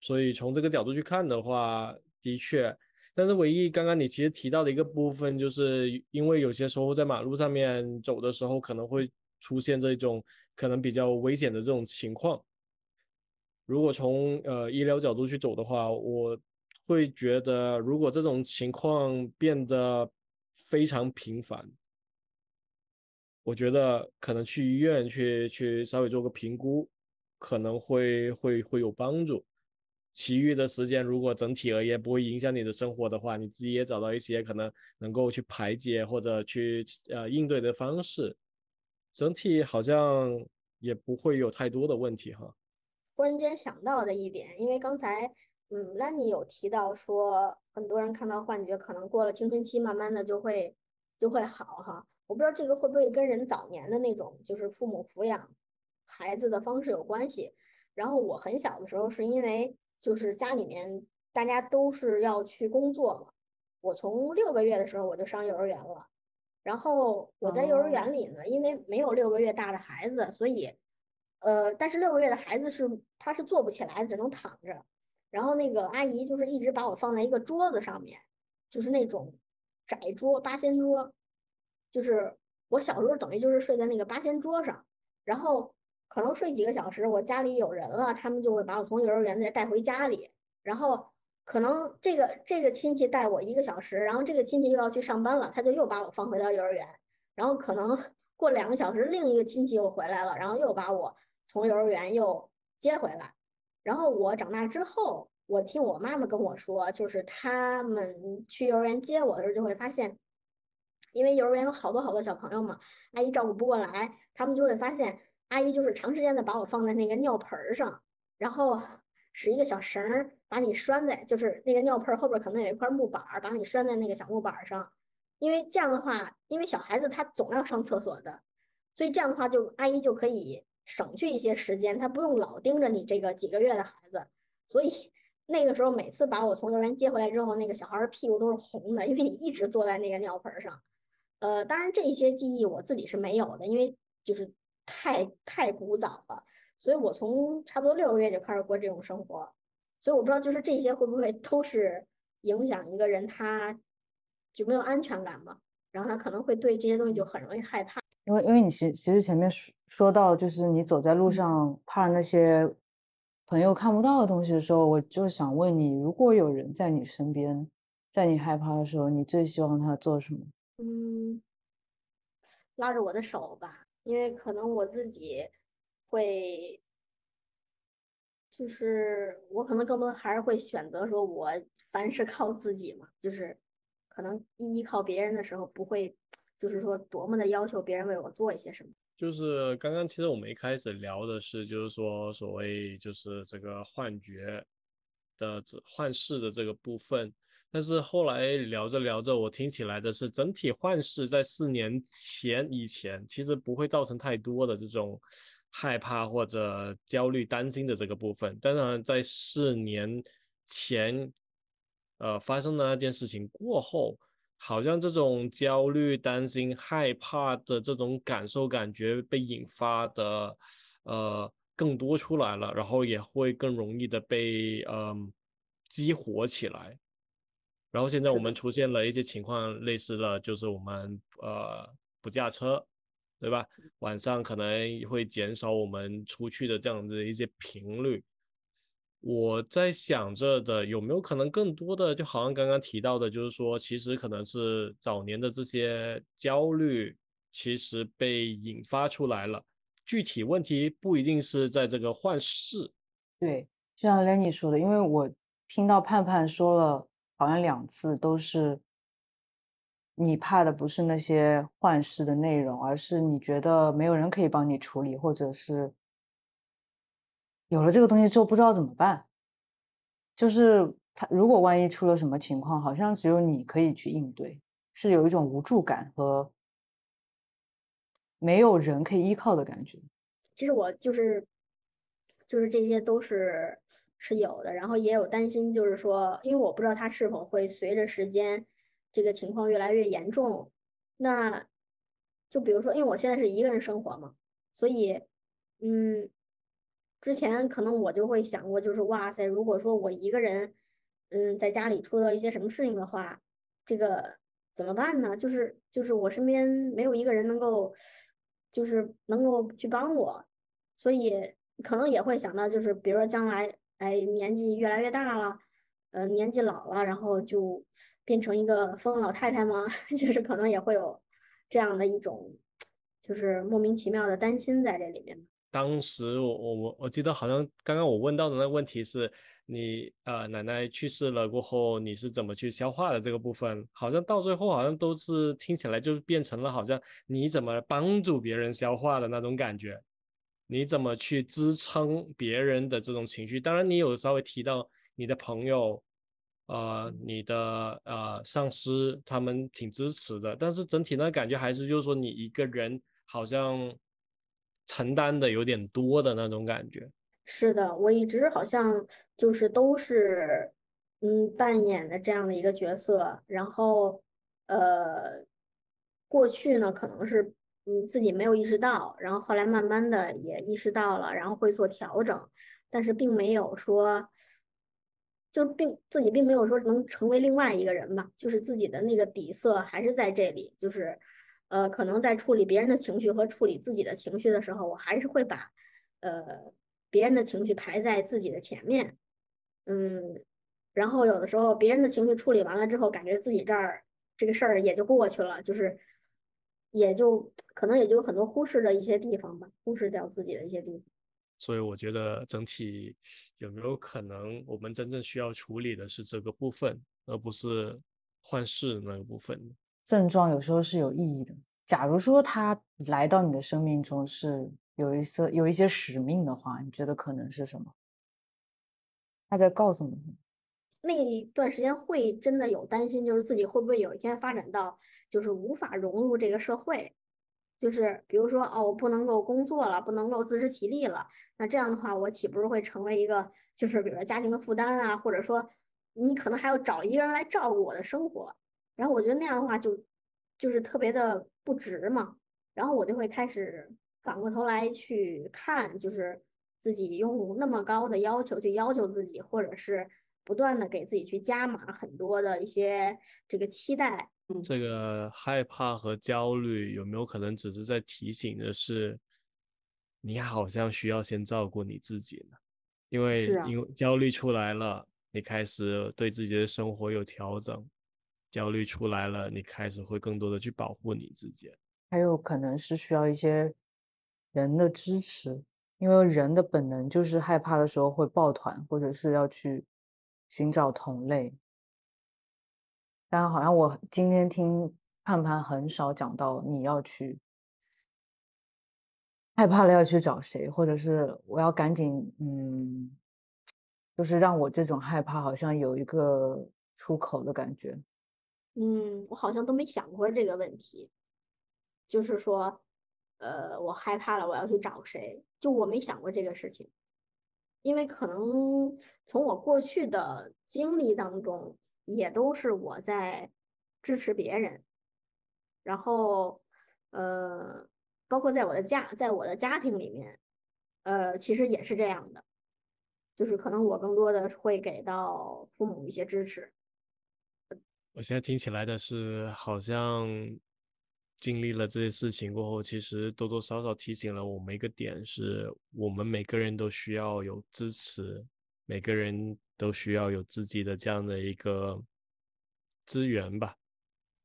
所以从这个角度去看的话，的确，但是唯一刚刚你其实提到的一个部分，就是因为有些时候在马路上面走的时候，可能会出现这种可能比较危险的这种情况。如果从呃医疗角度去走的话，我会觉得如果这种情况变得非常频繁，我觉得可能去医院去去稍微做个评估，可能会会会有帮助。其余的时间，如果整体而言不会影响你的生活的话，你自己也找到一些可能能够去排解或者去呃应对的方式，整体好像也不会有太多的问题哈。忽然间想到的一点，因为刚才。嗯，那你有提到说，很多人看到幻觉，可能过了青春期，慢慢的就会就会好哈。我不知道这个会不会跟人早年的那种就是父母抚养孩子的方式有关系。然后我很小的时候，是因为就是家里面大家都是要去工作嘛，我从六个月的时候我就上幼儿园了。然后我在幼儿园里呢，因为没有六个月大的孩子，所以呃，但是六个月的孩子是他是坐不起来，只能躺着。然后那个阿姨就是一直把我放在一个桌子上面，就是那种窄桌八仙桌，就是我小时候等于就是睡在那个八仙桌上，然后可能睡几个小时，我家里有人了，他们就会把我从幼儿园再带回家里，然后可能这个这个亲戚带我一个小时，然后这个亲戚又要去上班了，他就又把我放回到幼儿园，然后可能 过两个小时，另一个亲戚又回来了，然后又把我从幼儿园又接回来。然后我长大之后，我听我妈妈跟我说，就是他们去幼儿园接我的时候，就会发现，因为幼儿园有好多好多小朋友嘛，阿姨照顾不过来，他们就会发现，阿姨就是长时间的把我放在那个尿盆上，然后使一个小绳儿把你拴在，就是那个尿盆后边可能有一块木板儿，把你拴在那个小木板上，因为这样的话，因为小孩子他总要上厕所的，所以这样的话，就阿姨就可以省去一些时间，她不用老盯着你这个几个月的孩子。所以那个时候，每次把我从幼儿园接回来之后，那个小孩屁股都是红的，因为你一直坐在那个尿盆上。呃，当然这些记忆我自己是没有的，因为就是太太古早了。所以我从差不多六个月就开始过这种生活，所以我不知道就是这些会不会都是影响一个人他就没有安全感嘛，然后他可能会对这些东西就很容易害怕。因为因为你其其实前面说说到就是你走在路上怕那些。朋友看不到的东西的时候，我就想问你：如果有人在你身边，在你害怕的时候，你最希望他做什么？嗯，拉着我的手吧，因为可能我自己会，就是我可能更多还是会选择说，我凡是靠自己嘛，就是可能依靠别人的时候，不会，就是说多么的要求别人为我做一些什么。就是刚刚其实我们一开始聊的是，就是说所谓就是这个幻觉的这幻视的这个部分，但是后来聊着聊着，我听起来的是整体幻视在四年前以前其实不会造成太多的这种害怕或者焦虑担心的这个部分，当然在四年前呃发生的那件事情过后。好像这种焦虑、担心、害怕的这种感受、感觉被引发的，呃，更多出来了，然后也会更容易的被嗯激活起来。然后现在我们出现了一些情况，类似的就是我们呃不驾车，对吧？晚上可能会减少我们出去的这样子一些频率。我在想着的有没有可能更多的，就好像刚刚提到的，就是说，其实可能是早年的这些焦虑，其实被引发出来了。具体问题不一定是在这个幻视。对，就像 Lenny 说的，因为我听到盼盼说了，好像两次都是，你怕的不是那些幻视的内容，而是你觉得没有人可以帮你处理，或者是。有了这个东西之后，不知道怎么办。就是他如果万一出了什么情况，好像只有你可以去应对，是有一种无助感和没有人可以依靠的感觉。其实我就是，就是这些都是是有的，然后也有担心，就是说，因为我不知道他是否会随着时间这个情况越来越严重。那就比如说，因为我现在是一个人生活嘛，所以，嗯。之前可能我就会想过，就是哇塞，如果说我一个人，嗯，在家里出了一些什么事情的话，这个怎么办呢？就是就是我身边没有一个人能够，就是能够去帮我，所以可能也会想到，就是比如说将来，哎，年纪越来越大了，呃，年纪老了，然后就变成一个疯老太太吗？就是可能也会有这样的一种，就是莫名其妙的担心在这里面。当时我我我我记得好像刚刚我问到的那个问题是你呃奶奶去世了过后你是怎么去消化的这个部分，好像到最后好像都是听起来就变成了好像你怎么帮助别人消化的那种感觉，你怎么去支撑别人的这种情绪？当然你有稍微提到你的朋友，呃你的呃上司他们挺支持的，但是整体的感觉还是就是说你一个人好像。承担的有点多的那种感觉，是的，我一直好像就是都是嗯扮演的这样的一个角色，然后呃过去呢可能是嗯自己没有意识到，然后后来慢慢的也意识到了，然后会做调整，但是并没有说就并自己并没有说能成为另外一个人吧，就是自己的那个底色还是在这里，就是。呃，可能在处理别人的情绪和处理自己的情绪的时候，我还是会把，呃，别人的情绪排在自己的前面，嗯，然后有的时候别人的情绪处理完了之后，感觉自己这儿这个事儿也就过去了，就是也就可能也就有很多忽视的一些地方吧，忽视掉自己的一些地方。所以我觉得整体有没有可能，我们真正需要处理的是这个部分，而不是幻视那个部分。症状有时候是有意义的。假如说他来到你的生命中是有一些有一些使命的话，你觉得可能是什么？他在告诉你，那一段时间会真的有担心，就是自己会不会有一天发展到就是无法融入这个社会，就是比如说哦，我不能够工作了，不能够自食其力了，那这样的话，我岂不是会成为一个就是比如说家庭的负担啊，或者说你可能还要找一个人来照顾我的生活，然后我觉得那样的话就就是特别的不值嘛，然后我就会开始反过头来去看，就是自己用那么高的要求去要求自己，或者是不断的给自己去加码很多的一些这个期待。这个害怕和焦虑有没有可能只是在提醒的是，你好像需要先照顾你自己呢？因为因为焦虑出来了，你开始对自己的生活有调整；焦虑出来了，你开始会更多的去保护你自己。还有可能是需要一些人的支持，因为人的本能就是害怕的时候会抱团，或者是要去寻找同类。但好像我今天听盼盼很少讲到你要去害怕了要去找谁，或者是我要赶紧嗯，就是让我这种害怕好像有一个出口的感觉。嗯，我好像都没想过这个问题，就是说，呃，我害怕了，我要去找谁？就我没想过这个事情，因为可能从我过去的经历当中。也都是我在支持别人，然后呃，包括在我的家，在我的家庭里面，呃，其实也是这样的，就是可能我更多的会给到父母一些支持。我现在听起来的是，好像经历了这些事情过后，其实多多少少提醒了我们一个点，是我们每个人都需要有支持，每个人。都需要有自己的这样的一个资源吧，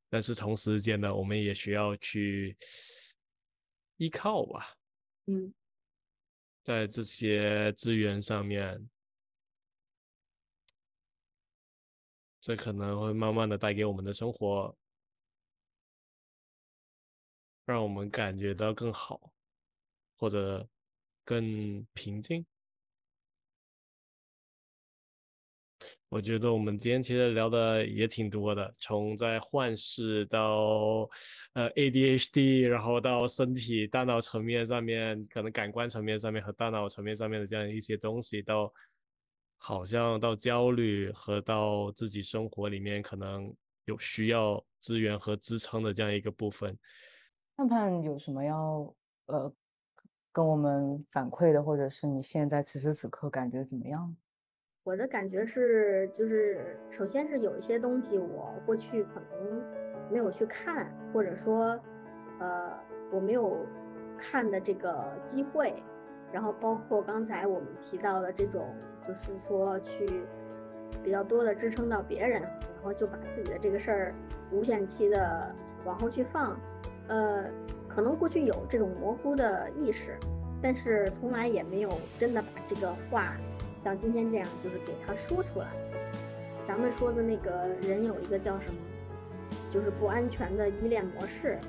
但是同时间呢，我们也需要去依靠吧。嗯，在这些资源上面，这可能会慢慢的带给我们的生活，让我们感觉到更好，或者更平静。我觉得我们今天其实聊的也挺多的，从在幻视到呃 ADHD，然后到身体大脑层面上面，可能感官层面上面和大脑层面上面的这样一些东西，到好像到焦虑和到自己生活里面可能有需要资源和支撑的这样一个部分。盼盼有什么要呃跟我们反馈的，或者是你现在此时此刻感觉怎么样？我的感觉是，就是首先是有一些东西我过去可能没有去看，或者说，呃，我没有看的这个机会，然后包括刚才我们提到的这种，就是说去比较多的支撑到别人，然后就把自己的这个事儿无限期的往后去放，呃，可能过去有这种模糊的意识，但是从来也没有真的把这个话。像今天这样，就是给他说出来。咱们说的那个人有一个叫什么，就是不安全的依恋模式。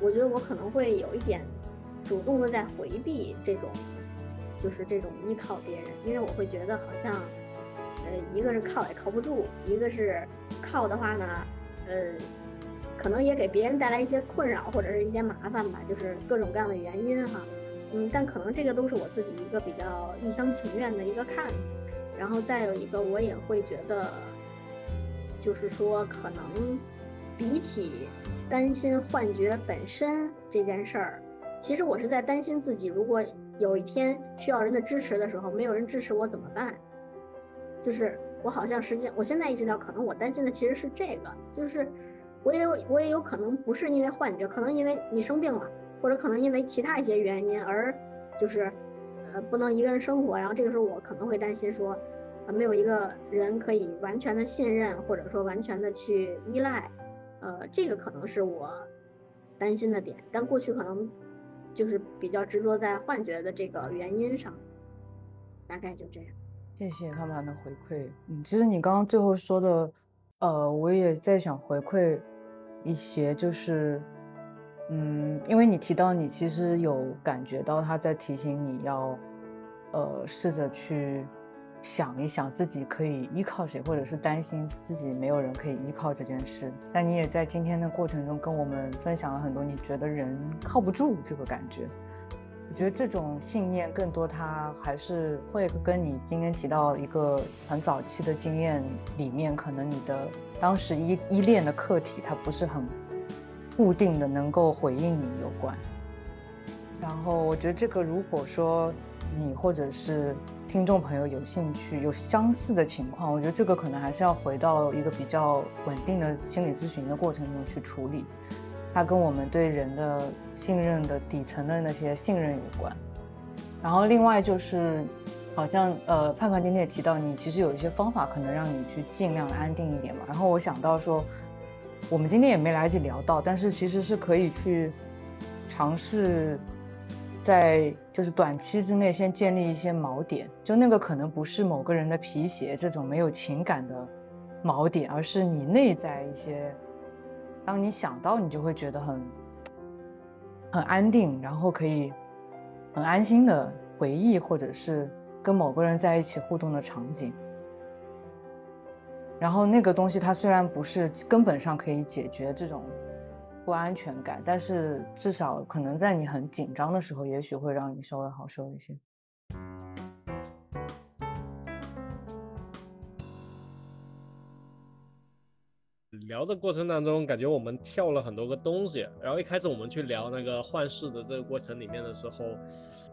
我觉得我可能会有一点主动的在回避这种，就是这种依靠别人，因为我会觉得好像，呃，一个是靠也靠不住，一个是靠的话呢，呃，可能也给别人带来一些困扰或者是一些麻烦吧，就是各种各样的原因哈。嗯，但可能这个都是我自己一个比较一厢情愿的一个看法，然后再有一个，我也会觉得，就是说，可能比起担心幻觉本身这件事儿，其实我是在担心自己，如果有一天需要人的支持的时候，没有人支持我怎么办？就是我好像实际，我现在意识到，可能我担心的其实是这个，就是我也有，我也有可能不是因为幻觉，可能因为你生病了。或者可能因为其他一些原因而就是，呃，不能一个人生活，然后这个时候我可能会担心说，呃，没有一个人可以完全的信任，或者说完全的去依赖，呃，这个可能是我担心的点。但过去可能就是比较执着在幻觉的这个原因上，大概就这样。谢谢盼盼的回馈。嗯，其实你刚刚最后说的，呃，我也在想回馈一些，就是。嗯，因为你提到你其实有感觉到他在提醒你要，呃，试着去想一想自己可以依靠谁，或者是担心自己没有人可以依靠这件事。但你也在今天的过程中跟我们分享了很多，你觉得人靠不住这个感觉。我觉得这种信念更多，它还是会跟你今天提到一个很早期的经验里面，可能你的当时依依恋的客体，它不是很固定的能够回应你有关。然后我觉得这个，如果说你或者是听众朋友有兴趣，有相似的情况，我觉得这个可能还是要回到一个比较稳定的心理咨询的过程中去处理。它跟我们对人的信任的底层的那些信任有关。然后另外就是，好像呃，盼盼今天也提到，你其实有一些方法可能让你去尽量安定一点嘛。然后我想到说，我们今天也没来得及聊到，但是其实是可以去尝试。在就是短期之内先建立一些锚点，就那个可能不是某个人的皮鞋这种没有情感的锚点，而是你内在一些，当你想到你就会觉得很很安定，然后可以很安心的回忆，或者是跟某个人在一起互动的场景。然后那个东西它虽然不是根本上可以解决这种。不安全感，但是至少可能在你很紧张的时候，也许会让你稍微好受一些。聊的过程当中，感觉我们跳了很多个东西。然后一开始我们去聊那个幻视的这个过程里面的时候，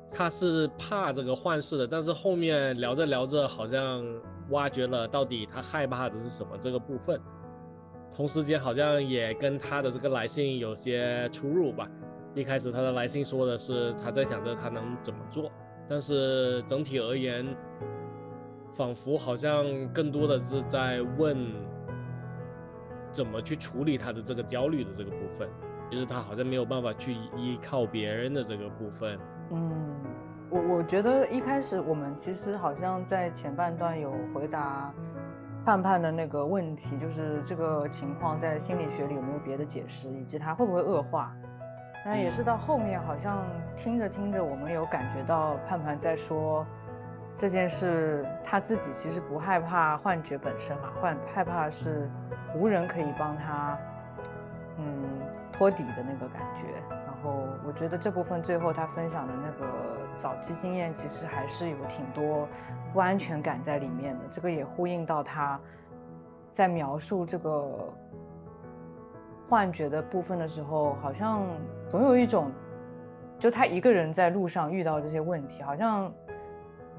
他是怕这个幻视的，但是后面聊着聊着，好像挖掘了到底他害怕的是什么这个部分。同时间好像也跟他的这个来信有些出入吧。一开始他的来信说的是他在想着他能怎么做，但是整体而言，仿佛好像更多的是在问怎么去处理他的这个焦虑的这个部分，就是他好像没有办法去依靠别人的这个部分。嗯，我我觉得一开始我们其实好像在前半段有回答。盼盼的那个问题就是这个情况在心理学里有没有别的解释，以及它会不会恶化？那也是到后面好像听着听着，我们有感觉到盼盼在说这件事，他自己其实不害怕幻觉本身嘛，幻害怕是无人可以帮他，嗯，托底的那个感觉。然后我觉得这部分最后他分享的那个早期经验，其实还是有挺多不安全感在里面的。这个也呼应到他在描述这个幻觉的部分的时候，好像总有一种，就他一个人在路上遇到这些问题，好像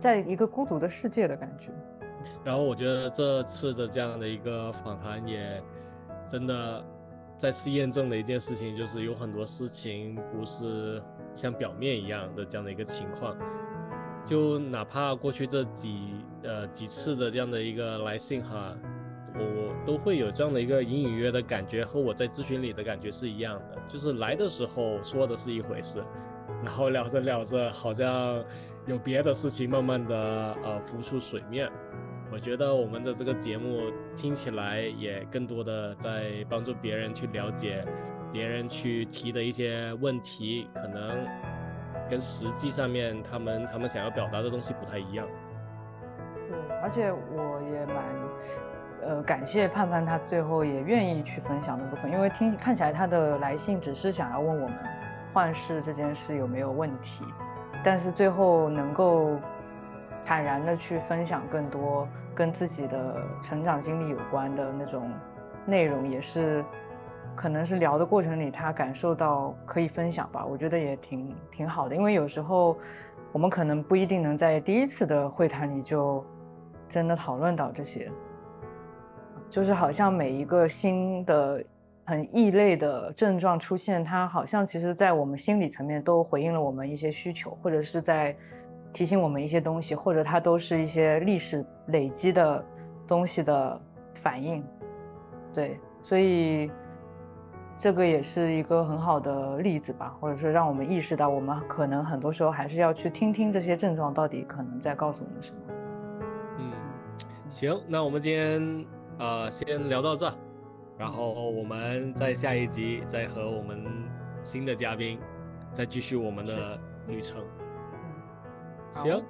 在一个孤独的世界的感觉。然后我觉得这次的这样的一个访谈也真的。再次验证了一件事情，就是有很多事情不是像表面一样的这样的一个情况。就哪怕过去这几呃几次的这样的一个来信哈，我都会有这样的一个隐隐约的感觉，和我在咨询里的感觉是一样的。就是来的时候说的是一回事，然后聊着聊着，好像有别的事情慢慢的呃浮出水面。我觉得我们的这个节目听起来也更多的在帮助别人去了解，别人去提的一些问题，可能跟实际上面他们他们想要表达的东西不太一样。对，而且我也蛮呃感谢盼盼他最后也愿意去分享的部分，因为听看起来他的来信只是想要问我们幻视这件事有没有问题，但是最后能够。坦然的去分享更多跟自己的成长经历有关的那种内容，也是可能是聊的过程里他感受到可以分享吧。我觉得也挺挺好的，因为有时候我们可能不一定能在第一次的会谈里就真的讨论到这些，就是好像每一个新的很异类的症状出现，它好像其实在我们心理层面都回应了我们一些需求，或者是在。提醒我们一些东西，或者它都是一些历史累积的东西的反应，对，所以这个也是一个很好的例子吧，或者是让我们意识到，我们可能很多时候还是要去听听这些症状到底可能在告诉我们什么。嗯，行，那我们今天呃先聊到这，然后我们在下一集再和我们新的嘉宾再继续我们的旅程。行。